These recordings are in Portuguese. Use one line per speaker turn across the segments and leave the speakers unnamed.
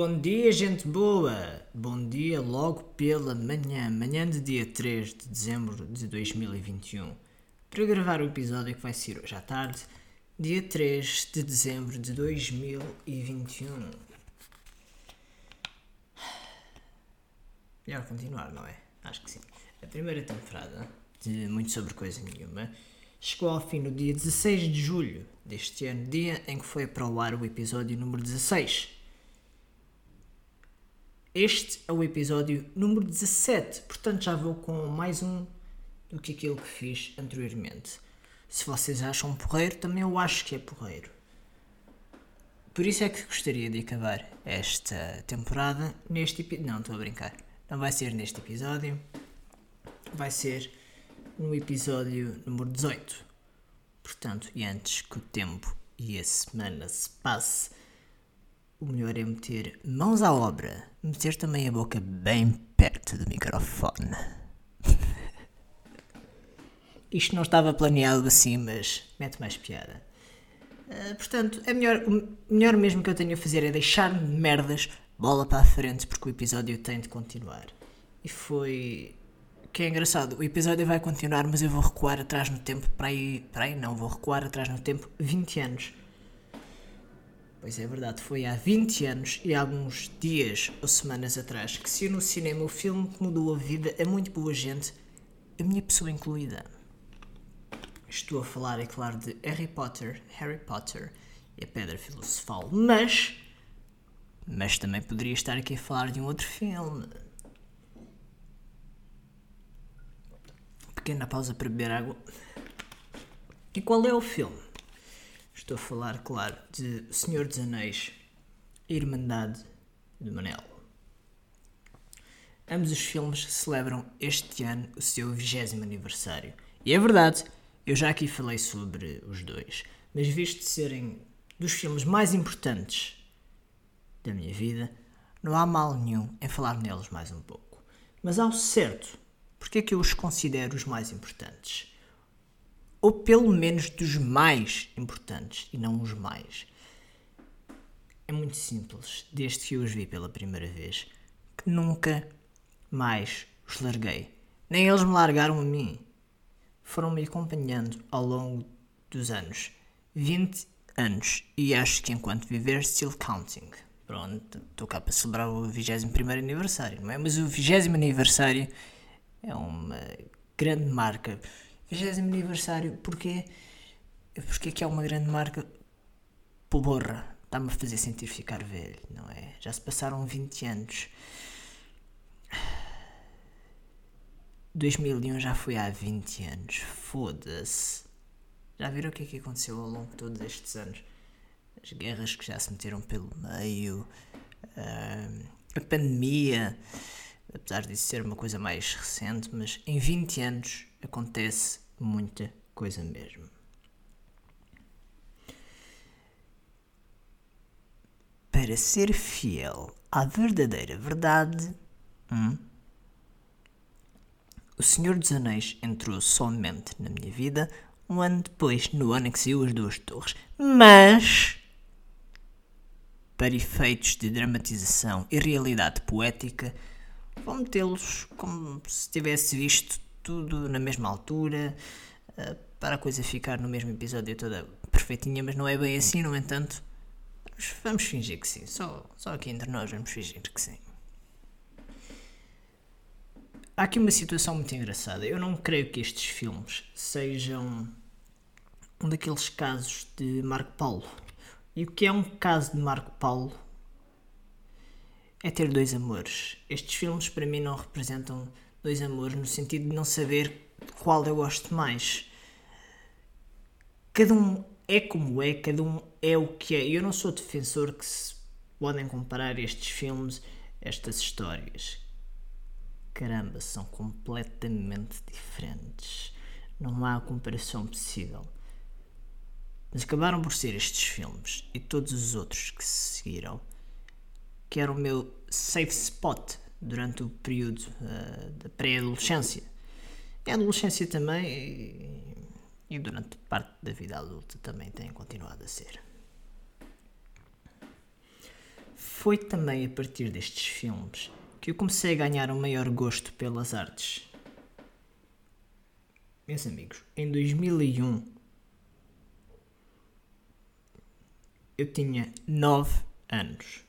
Bom dia, gente boa! Bom dia logo pela manhã, manhã de dia 3 de dezembro de 2021, para gravar o episódio que vai ser hoje à tarde, dia 3 de dezembro de 2021. Melhor continuar, não é? Acho que sim. A primeira temporada, de Muito Sobre Coisa Nenhuma, chegou ao fim no dia 16 de julho deste ano, dia em que foi para o ar o episódio número 16. Este é o episódio número 17, portanto já vou com mais um do que aquilo que fiz anteriormente. Se vocês acham porreiro, também eu acho que é porreiro. Por isso é que gostaria de acabar esta temporada neste episódio. Não, estou a brincar. Não vai ser neste episódio, vai ser no episódio número 18. Portanto, e antes que o tempo e a semana se passe, o melhor é meter mãos à obra, meter também a boca bem perto do microfone. Isto não estava planeado assim, mas mete mais piada. Uh, portanto, é melhor, o melhor mesmo que eu tenho a fazer é deixar-me de merdas, bola para a frente, porque o episódio tem de continuar. E foi. Que é engraçado, o episódio vai continuar, mas eu vou recuar atrás no tempo, para aí, para aí não, vou recuar atrás no tempo 20 anos. Pois é verdade, foi há 20 anos e alguns dias ou semanas atrás que se no cinema o filme que mudou a vida a muito boa gente, a minha pessoa incluída. Estou a falar, é claro, de Harry Potter, Harry Potter e a Pedra Filosofal, mas. Mas também poderia estar aqui a falar de um outro filme. Pequena pausa para beber água. E qual é o filme? Estou a falar, claro, de Senhor dos Anéis, Irmandade de Manel. Ambos os filmes celebram este ano o seu 20 aniversário. E é verdade, eu já aqui falei sobre os dois, mas visto serem dos filmes mais importantes da minha vida, não há mal nenhum em falar neles mais um pouco. Mas ao certo, porque é que eu os considero os mais importantes? Ou pelo menos dos mais importantes e não os mais. É muito simples, desde que eu os vi pela primeira vez, que nunca mais os larguei. Nem eles me largaram a mim. Foram-me acompanhando ao longo dos anos. 20 anos. E acho que enquanto viver, still counting. Pronto, estou cá para celebrar o 21 aniversário, não é? Mas o 20 aniversário é uma grande marca. 20 aniversário, porquê? Porque que é uma grande marca? Porra, está-me a fazer sentir ficar velho, não é? Já se passaram 20 anos. 2001 já foi há 20 anos. Foda-se. Já viram o que é que aconteceu ao longo de todos estes anos? As guerras que já se meteram pelo meio, a pandemia, apesar disso ser uma coisa mais recente, mas em 20 anos acontece muita coisa mesmo. Para ser fiel à verdadeira verdade, hum, o Senhor dos Anéis entrou somente na minha vida um ano depois, no ano em que saiu As Duas Torres. Mas, para efeitos de dramatização e realidade poética, vou metê-los como se tivesse visto tudo na mesma altura, para a coisa ficar no mesmo episódio toda perfeitinha, mas não é bem assim, no entanto. Vamos fingir que sim, só, só aqui entre nós vamos fingir que sim. Há aqui uma situação muito engraçada. Eu não creio que estes filmes sejam um daqueles casos de Marco Paulo. E o que é um caso de Marco Paulo é ter dois amores. Estes filmes para mim não representam dois amores no sentido de não saber qual eu gosto mais. Cada um é como é, cada um é o que é. Eu não sou defensor que se podem comparar estes filmes, estas histórias caramba, são completamente diferentes. Não há comparação possível. Mas acabaram por ser estes filmes e todos os outros que se seguiram que era o meu safe spot durante o período uh, da pré-adolescência. A adolescência também e, e durante parte da vida adulta também tem continuado a ser. foi também a partir destes filmes que eu comecei a ganhar um maior gosto pelas artes. Meus amigos, em 2001 eu tinha 9 anos.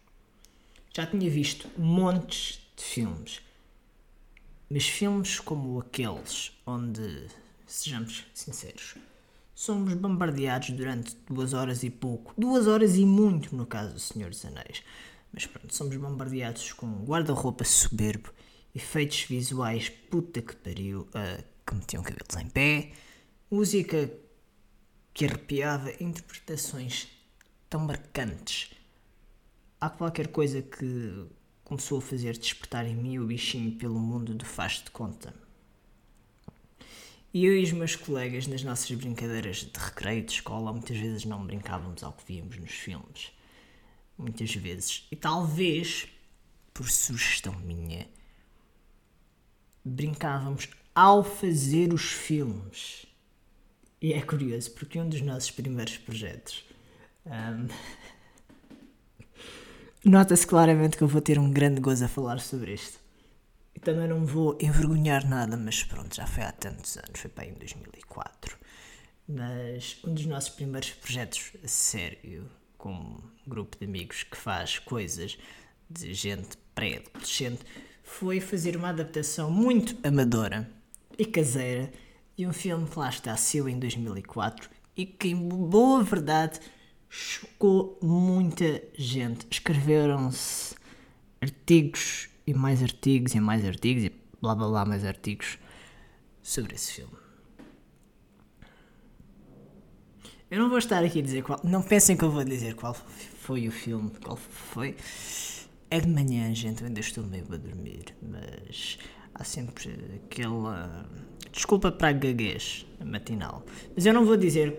Já tinha visto montes de filmes, mas filmes como aqueles onde, sejamos sinceros, somos bombardeados durante duas horas e pouco, duas horas e muito no caso do Senhor dos Anéis. Mas pronto, somos bombardeados com guarda-roupa soberbo, efeitos visuais puta que pariu, uh, que metiam cabelos em pé, música que arrepiava, interpretações tão marcantes. Há qualquer coisa que começou a fazer despertar em mim o bichinho pelo mundo do faz de conta. E eu e os meus colegas, nas nossas brincadeiras de recreio de escola, muitas vezes não brincávamos ao que víamos nos filmes. Muitas vezes. E talvez, por sugestão minha, brincávamos ao fazer os filmes. E é curioso, porque um dos nossos primeiros projetos. Um, Nota-se claramente que eu vou ter um grande gozo a falar sobre isto. E também não vou envergonhar nada, mas pronto, já foi há tantos anos, foi para em 2004. Mas um dos nossos primeiros projetos a sério, com um grupo de amigos que faz coisas de gente pré-adolescente, foi fazer uma adaptação muito amadora e caseira de um filme que lá está, saiu em 2004 e que, em boa verdade, chocou muita gente. Escreveram-se artigos e mais artigos e mais artigos e blá blá blá mais artigos sobre esse filme. Eu não vou estar aqui a dizer qual. Não pensem que eu vou dizer qual foi o filme, qual foi. É de manhã, gente, eu ainda estou meio a dormir, mas há sempre aquela. Desculpa para a gaguez matinal, mas eu não vou dizer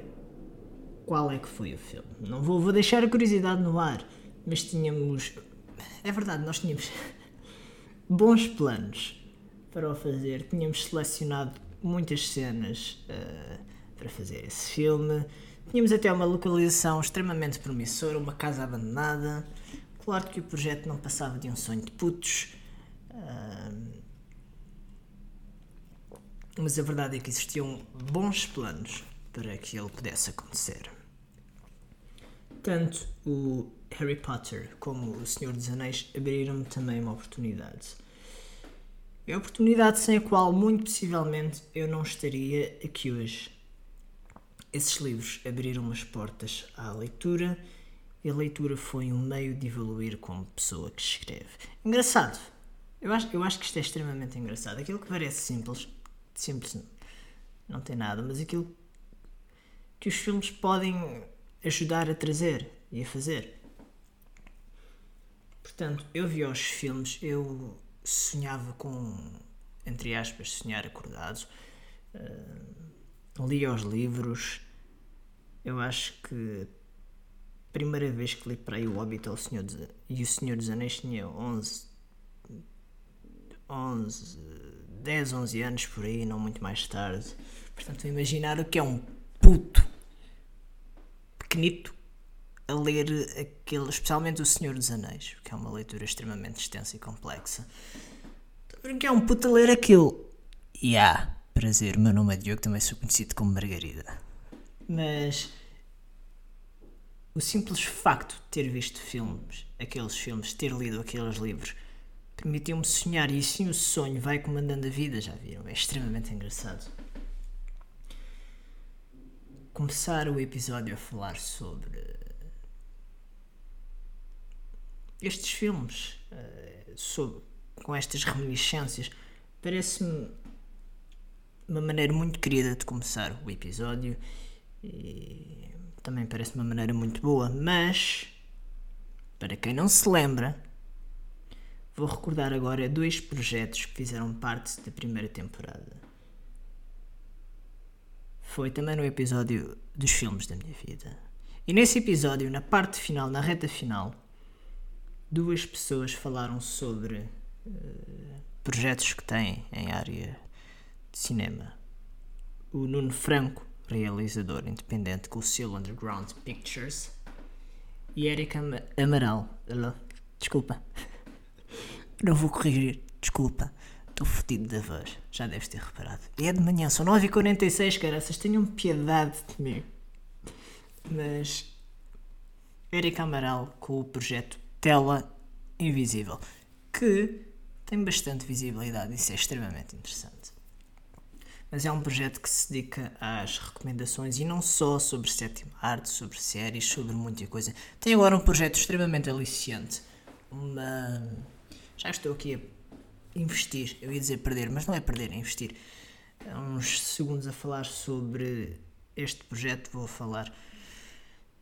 qual é que foi o filme. Não vou, vou deixar a curiosidade no ar, mas tínhamos. É verdade, nós tínhamos bons planos para o fazer. Tínhamos selecionado muitas cenas uh, para fazer esse filme. Tínhamos até uma localização extremamente promissora, uma casa abandonada. Claro que o projeto não passava de um sonho de putos. Uh, mas a verdade é que existiam bons planos para que ele pudesse acontecer. Tanto o Harry Potter como O Senhor dos Anéis abriram-me também uma oportunidade. É oportunidade sem a qual, muito possivelmente, eu não estaria aqui hoje. Esses livros abriram as portas à leitura e a leitura foi um meio de evoluir como pessoa que escreve. Engraçado. Eu acho, eu acho que isto é extremamente engraçado. Aquilo que parece simples, simples não tem nada, mas aquilo que os filmes podem ajudar a trazer e a fazer. Portanto, eu vi os filmes, eu sonhava com, entre aspas, sonhar acordado, uh, lia os livros. Eu acho que a primeira vez que li para aí o Hobbit o Senhor dos, e o Senhor dos Anéis tinha 11, 11, 10, 11 anos por aí, não muito mais tarde. Portanto, imaginar o que é um puto pequenito a ler aquele, especialmente O Senhor dos Anéis, que é uma leitura extremamente extensa e complexa. Porque é um puto a ler aquilo. E há, prazer, meu nome é Diogo, também sou conhecido como Margarida. Mas o simples facto de ter visto filmes, aqueles filmes, ter lido aqueles livros, permitiu-me sonhar e assim o sonho vai comandando a vida, já viram? É extremamente engraçado começar o episódio a falar sobre estes filmes, uh, sobre, com estas reminiscências, parece-me uma maneira muito querida de começar o episódio e também parece uma maneira muito boa, mas para quem não se lembra, vou recordar agora dois projetos que fizeram parte da primeira temporada foi também no episódio dos filmes da minha vida. E nesse episódio, na parte final, na reta final, duas pessoas falaram sobre uh, projetos que têm em área de cinema. O Nuno Franco, realizador independente com o selo Underground Pictures, e Erika Amaral, Desculpa. Não vou corrigir. Desculpa. Estou fodido da voz. Já deves ter reparado. E é de manhã, são 9h46, caraças. Tenham piedade de mim. Mas. Eric Amaral com o projeto Tela Invisível. Que tem bastante visibilidade. Isso é extremamente interessante. Mas é um projeto que se dedica às recomendações e não só sobre sétima arte, sobre séries, sobre muita coisa. Tem agora um projeto extremamente aliciante. Uma. Já estou aqui a investir, eu ia dizer perder, mas não é perder, é investir. Há uns segundos a falar sobre este projeto, vou falar.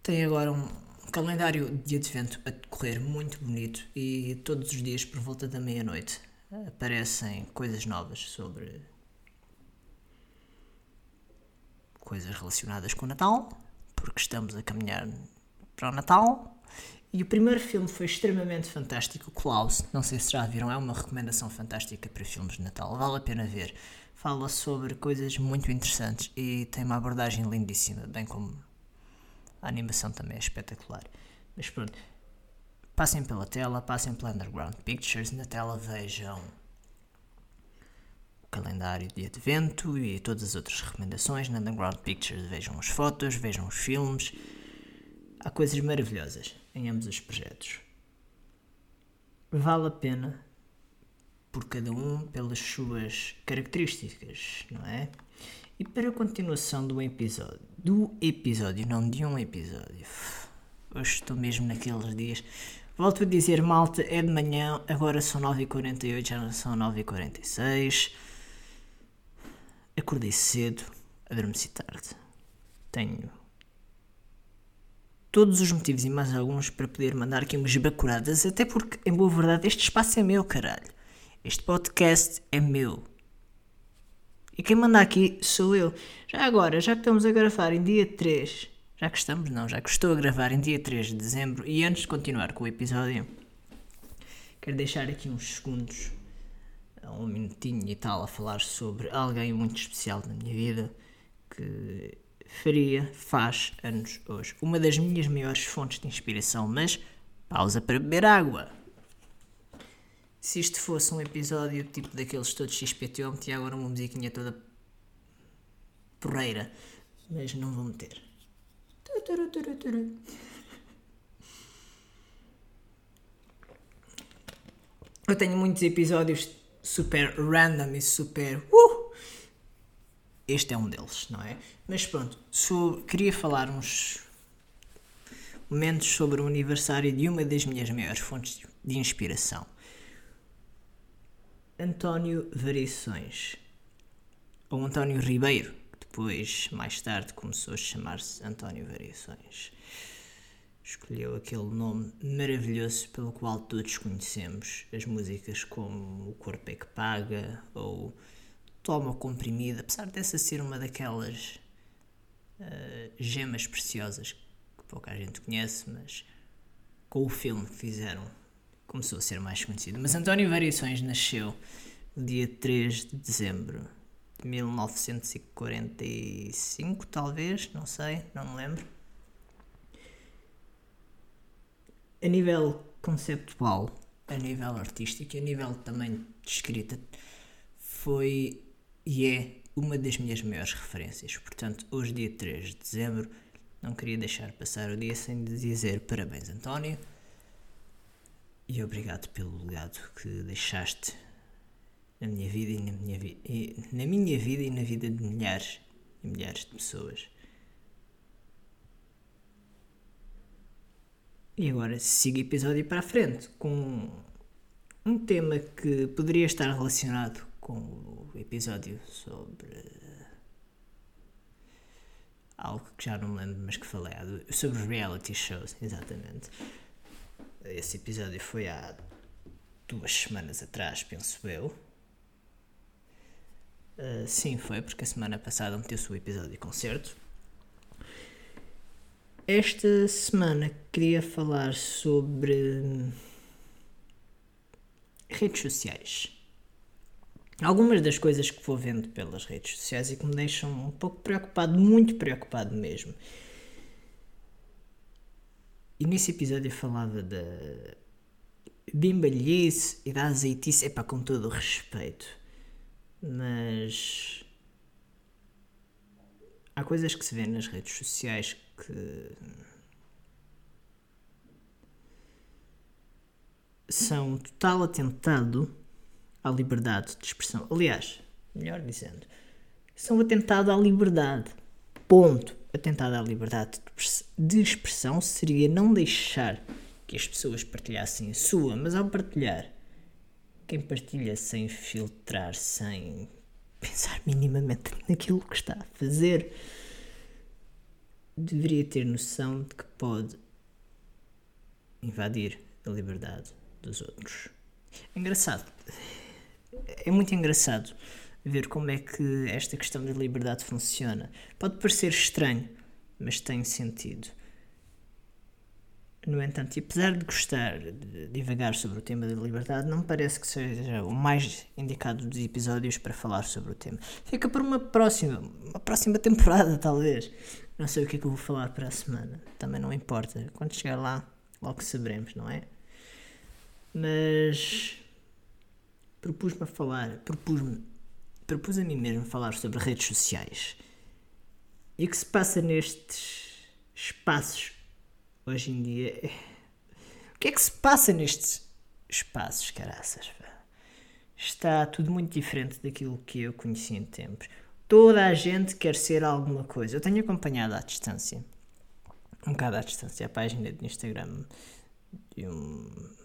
Tem agora um calendário de advento a decorrer muito bonito e todos os dias por volta da meia-noite aparecem coisas novas sobre coisas relacionadas com o Natal, porque estamos a caminhar para o Natal. E o primeiro filme foi extremamente fantástico, Klaus. Não sei se já viram, é uma recomendação fantástica para filmes de Natal, vale a pena ver. Fala sobre coisas muito interessantes e tem uma abordagem lindíssima, bem como a animação também é espetacular. Mas pronto, passem pela tela, passem pela Underground Pictures, na tela vejam calendário de advento e todas as outras recomendações. Na Underground Pictures vejam as fotos, vejam os filmes. Há coisas maravilhosas em ambos os projetos. Vale a pena por cada um pelas suas características, não é? E para a continuação do episódio, do episódio, não de um episódio. Hoje estou mesmo naqueles dias. Volto a dizer, malta, é de manhã, agora são 9h48, já não são 9h46. Acordei cedo, adormeci tarde. Tenho todos os motivos e mais alguns para poder mandar aqui umas bacuradas, até porque, em boa verdade, este espaço é meu, caralho. Este podcast é meu. E quem manda aqui sou eu. Já agora, já que estamos a gravar em dia 3, já que estamos, não, já que estou a gravar em dia 3 de dezembro, e antes de continuar com o episódio, quero deixar aqui uns segundos um minutinho e tal a falar sobre alguém muito especial na minha vida que faria, faz anos hoje. Uma das minhas maiores fontes de inspiração, mas pausa para beber água. Se isto fosse um episódio tipo daqueles todos XPTO, eu metia agora uma musiquinha toda porreira, mas não vou meter. Eu tenho muitos episódios super random e super. Uh! Este é um deles, não é? Mas pronto, so, queria falar uns momentos sobre o aniversário de uma das minhas maiores fontes de inspiração. António Variações. Ou António Ribeiro, que depois, mais tarde, começou a chamar-se António Variações escolheu aquele nome maravilhoso pelo qual todos conhecemos as músicas como O Corpo é que Paga ou Toma Comprimida, apesar dessa ser uma daquelas uh, gemas preciosas que pouca gente conhece, mas com o filme que fizeram começou a ser mais conhecido. Mas António Variações nasceu no dia 3 de dezembro de 1945, talvez, não sei, não me lembro a nível conceptual, a nível artístico a nível também de escrita, foi e é uma das minhas maiores referências. Portanto, hoje, dia 3 de dezembro, não queria deixar passar o dia sem dizer parabéns, António, e obrigado pelo legado que deixaste na minha vida e na minha, vi e na minha vida e na vida de milhares e milhares de pessoas. E agora siga o episódio para a frente com um tema que poderia estar relacionado com o episódio sobre algo que já não me lembro, mas que falei sobre reality shows, exatamente. Esse episódio foi há duas semanas atrás, penso eu. Uh, sim, foi, porque a semana passada meteu-se o episódio de concerto. Esta semana queria falar sobre redes sociais. Algumas das coisas que vou vendo pelas redes sociais e que me deixam um pouco preocupado, muito preocupado mesmo. E nesse episódio eu falava da bimbalhice e da azeitice, é para com todo o respeito. Mas há coisas que se vê nas redes sociais que são total atentado à liberdade de expressão. Aliás, melhor dizendo, são atentado à liberdade. Ponto. Atentado à liberdade de expressão seria não deixar que as pessoas partilhassem a sua, mas ao partilhar, quem partilha sem filtrar, sem pensar minimamente naquilo que está a fazer, deveria ter noção de que pode invadir a liberdade dos outros. Engraçado. É muito engraçado ver como é que esta questão da liberdade funciona. Pode parecer estranho, mas tem sentido. No entanto, e apesar de gostar de divagar sobre o tema da liberdade, não me parece que seja o mais indicado dos episódios para falar sobre o tema. Fica para uma próxima, uma próxima temporada, talvez. Não sei o que é que eu vou falar para a semana. Também não importa. Quando chegar lá, logo saberemos, não é? Mas propus-me a falar, propus-me, propus a mim mesmo falar sobre redes sociais. E o que se passa nestes espaços hoje em dia? O que é que se passa nestes espaços, caraças? Está tudo muito diferente daquilo que eu conheci em tempos. Toda a gente quer ser alguma coisa. Eu tenho acompanhado à distância, um bocado à distância, a página do Instagram de um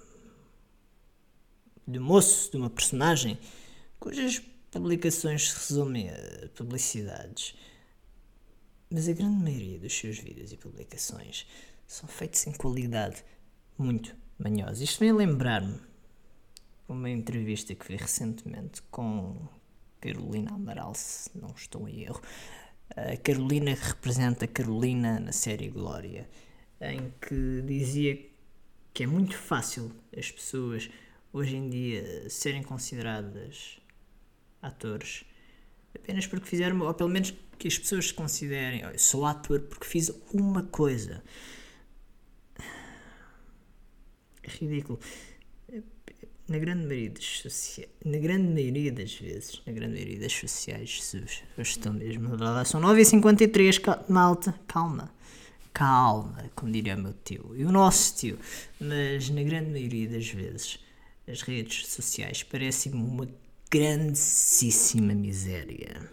de moço, de uma personagem, cujas publicações se resumem a publicidades. Mas a grande maioria dos seus vídeos e publicações são feitos em qualidade muito manhosa. Isto vem a lembrar-me uma entrevista que vi recentemente com Carolina Amaral, se não estou em erro. A Carolina que representa Carolina na série Glória, em que dizia que é muito fácil as pessoas hoje em dia serem consideradas atores apenas porque fizeram, ou pelo menos que as pessoas se considerem, oh, sou ator porque fiz uma coisa. É ridículo. Na grande maioria das sociais, na grande maioria das vezes, na grande maioria das sociais, Jesus, estão mesmo lá, são 9h53, malta, calma, calma, como diria o meu tio, e o nosso tio, mas na grande maioria das vezes, as redes sociais parecem-me uma grandíssima miséria.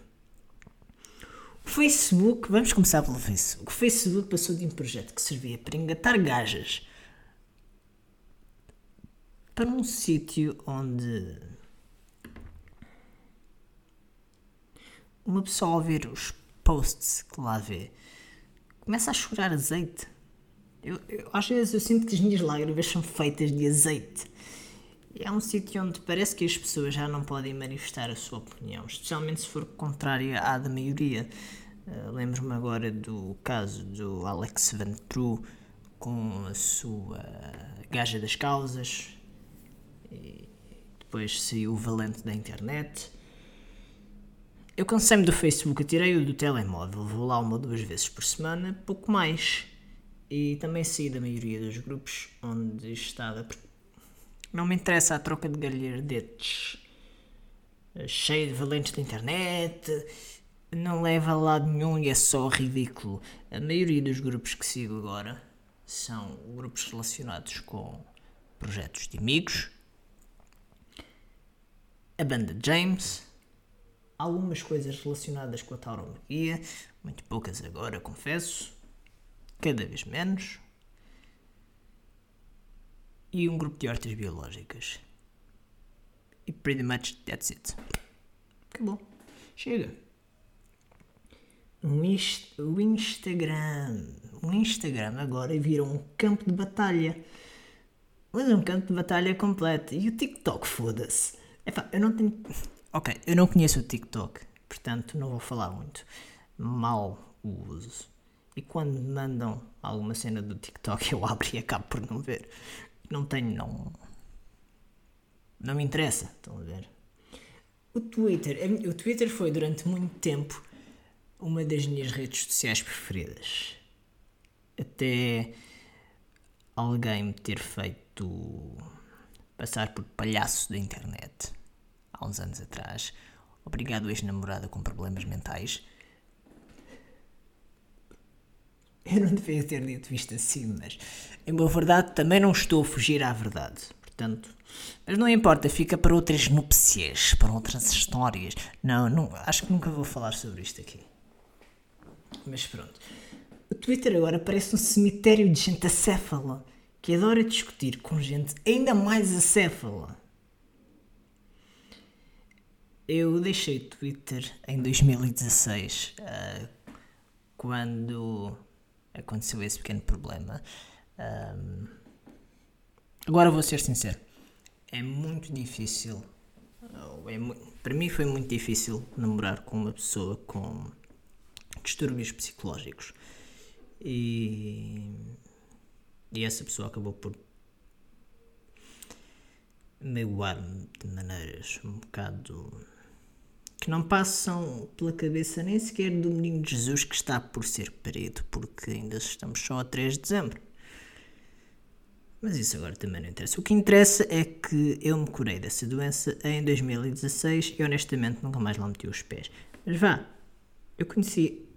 O Facebook, vamos começar pelo Facebook. O Facebook passou de um projeto que servia para engatar gajas para um sítio onde uma pessoa ao ver os posts que lá vê começa a chorar azeite. Eu, eu, às vezes eu sinto que as minhas lágrimas são feitas de azeite. É um sítio onde parece que as pessoas já não podem manifestar a sua opinião, especialmente se for contrária à da maioria. Uh, Lembro-me agora do caso do Alex Van True com a sua gaja das causas, e depois saiu o valente da internet. Eu cansei-me do Facebook, tirei-o do telemóvel, vou lá uma ou duas vezes por semana, pouco mais. E também saí da maioria dos grupos onde estava, porque não me interessa a troca de galhardetes. Cheio de valentes da internet, não leva a lado nenhum e é só ridículo. A maioria dos grupos que sigo agora são grupos relacionados com projetos de amigos, a banda James, algumas coisas relacionadas com a tauromaquia, muito poucas agora, confesso, cada vez menos e um grupo de hortas biológicas. E pretty much that's it. Acabou. Chega. Um inst o Instagram. O Instagram agora vira um campo de batalha. Mas um campo de batalha completo. E o TikTok, foda-se. Eu não tenho. Ok, eu não conheço o TikTok. Portanto, não vou falar muito. Mal o uso. E quando me mandam alguma cena do TikTok, eu abro e acabo por não ver não tenho, não. Não me interessa, estão a ver? O Twitter, o Twitter foi durante muito tempo uma das minhas redes sociais preferidas. Até alguém me ter feito passar por palhaço da internet há uns anos atrás. Obrigado, ex-namorada com problemas mentais. Eu não devia ter dito isto assim, mas em boa verdade também não estou a fugir à verdade. Portanto, mas não importa, fica para outras núpcias, para outras histórias. Não, não, acho que nunca vou falar sobre isto aqui. Mas pronto. O Twitter agora parece um cemitério de gente acéfala que adora discutir com gente ainda mais acéfala. Eu deixei o Twitter em 2016, uh, ah, quando aconteceu esse pequeno problema. Um, agora vou ser sincero, é muito difícil. É, para mim foi muito difícil namorar com uma pessoa com distúrbios psicológicos. E, e essa pessoa acabou por magoar-me de maneiras um bocado que não passam pela cabeça nem sequer do menino Jesus que está por ser parido, porque ainda estamos só a 3 de dezembro. Mas isso agora também não interessa. O que interessa é que eu me curei dessa doença em 2016 e honestamente nunca mais lá meti os pés. Mas vá, eu conheci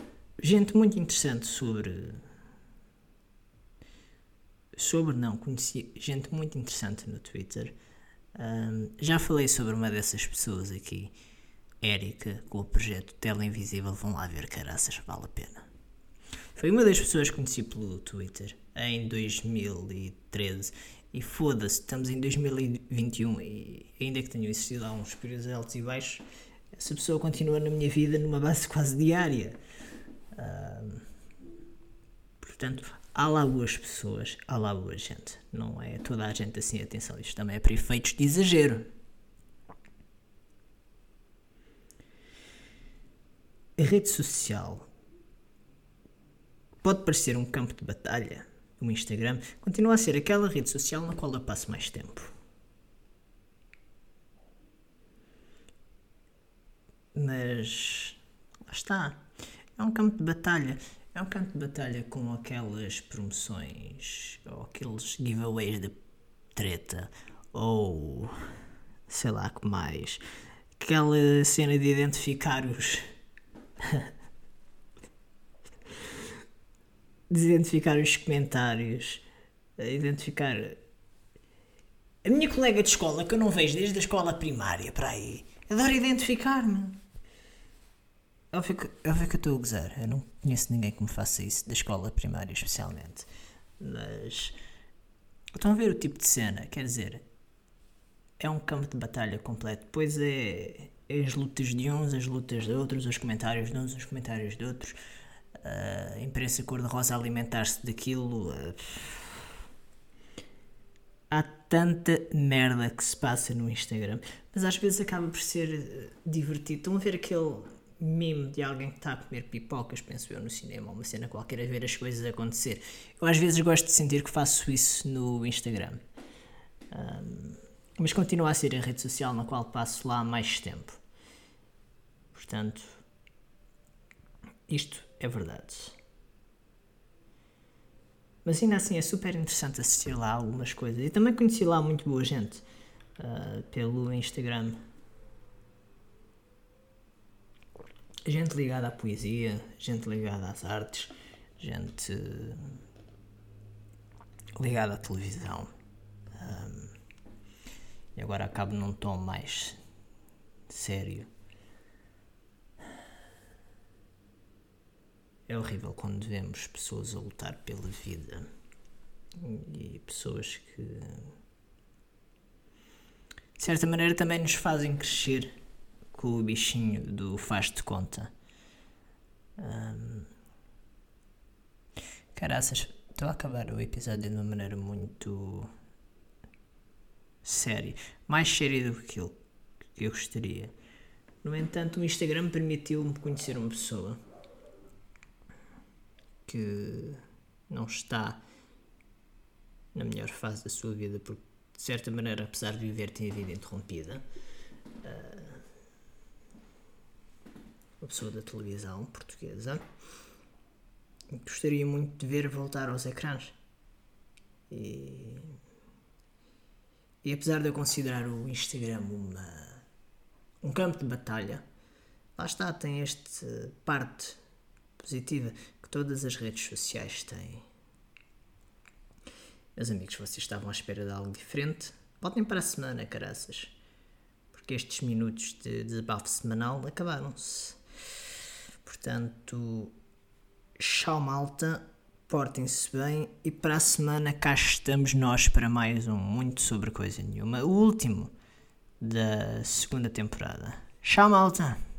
gente muito interessante sobre. Sobre não, conheci gente muito interessante no Twitter. Um, já falei sobre uma dessas pessoas aqui. Érica, com o projeto Tela Invisível, vão lá ver caraças, vale a pena. Foi uma das pessoas que conheci pelo Twitter em 2013 e foda-se, estamos em 2021 e ainda que tenham existido há uns períodos altos e baixos, essa pessoa continua na minha vida numa base quase diária. Uh, portanto, há lá boas pessoas, há lá boa gente. Não é toda a gente assim, atenção, isto também é para efeitos de exagero. A rede social pode parecer um campo de batalha. O Instagram continua a ser aquela rede social na qual eu passo mais tempo. Mas lá está. É um campo de batalha. É um campo de batalha com aquelas promoções ou aqueles giveaways de treta ou sei lá que mais. Aquela cena de identificar os de identificar os comentários, identificar a minha colega de escola que eu não vejo desde a escola primária para aí, adora identificar-me. Óbvio que, óbvio que eu estou a gozar, eu não conheço ninguém que me faça isso, da escola primária especialmente. Mas estão a ver o tipo de cena, quer dizer, é um campo de batalha completo. Depois é as lutas de uns, as lutas de outros, os comentários de uns, os comentários de outros, a imprensa cor-de-rosa alimentar-se daquilo. Há tanta merda que se passa no Instagram, mas às vezes acaba por ser eh, divertido. Estão a ver aquele meme de alguém que está a comer pipocas, penso eu, no cinema, uma cena qualquer, a ver as coisas acontecer. Eu às vezes gosto de sentir que faço isso no Instagram. Um, mas continua a ser a rede social na qual passo lá mais tempo. Portanto, isto é verdade. Mas ainda assim é super interessante assistir lá algumas coisas. E também conheci lá muito boa gente uh, pelo Instagram. Gente ligada à poesia, gente ligada às artes, gente ligada à televisão. Agora acabo num tom mais sério. É horrível quando vemos pessoas a lutar pela vida e pessoas que, de certa maneira, também nos fazem crescer com o bichinho do faz de conta. Um, caraças, estou a acabar o episódio de uma maneira muito séria, mais séria do que aquilo que eu gostaria. No entanto, o Instagram permitiu-me conhecer uma pessoa que não está na melhor fase da sua vida, porque de certa maneira, apesar de viver, tem a vida interrompida. Uh, uma pessoa da televisão portuguesa. Gostaria muito de ver voltar aos ecrãs. E E apesar de eu considerar o Instagram uma, um campo de batalha, lá está, tem esta parte positiva que todas as redes sociais têm. Meus amigos, vocês estavam à espera de algo diferente? Voltem para a semana, caraças. Porque estes minutos de desabafo semanal acabaram-se. Portanto, tchau malta, portem-se bem e para a semana cá estamos nós para mais um Muito Sobre Coisa Nenhuma, o último da segunda temporada. Tchau malta!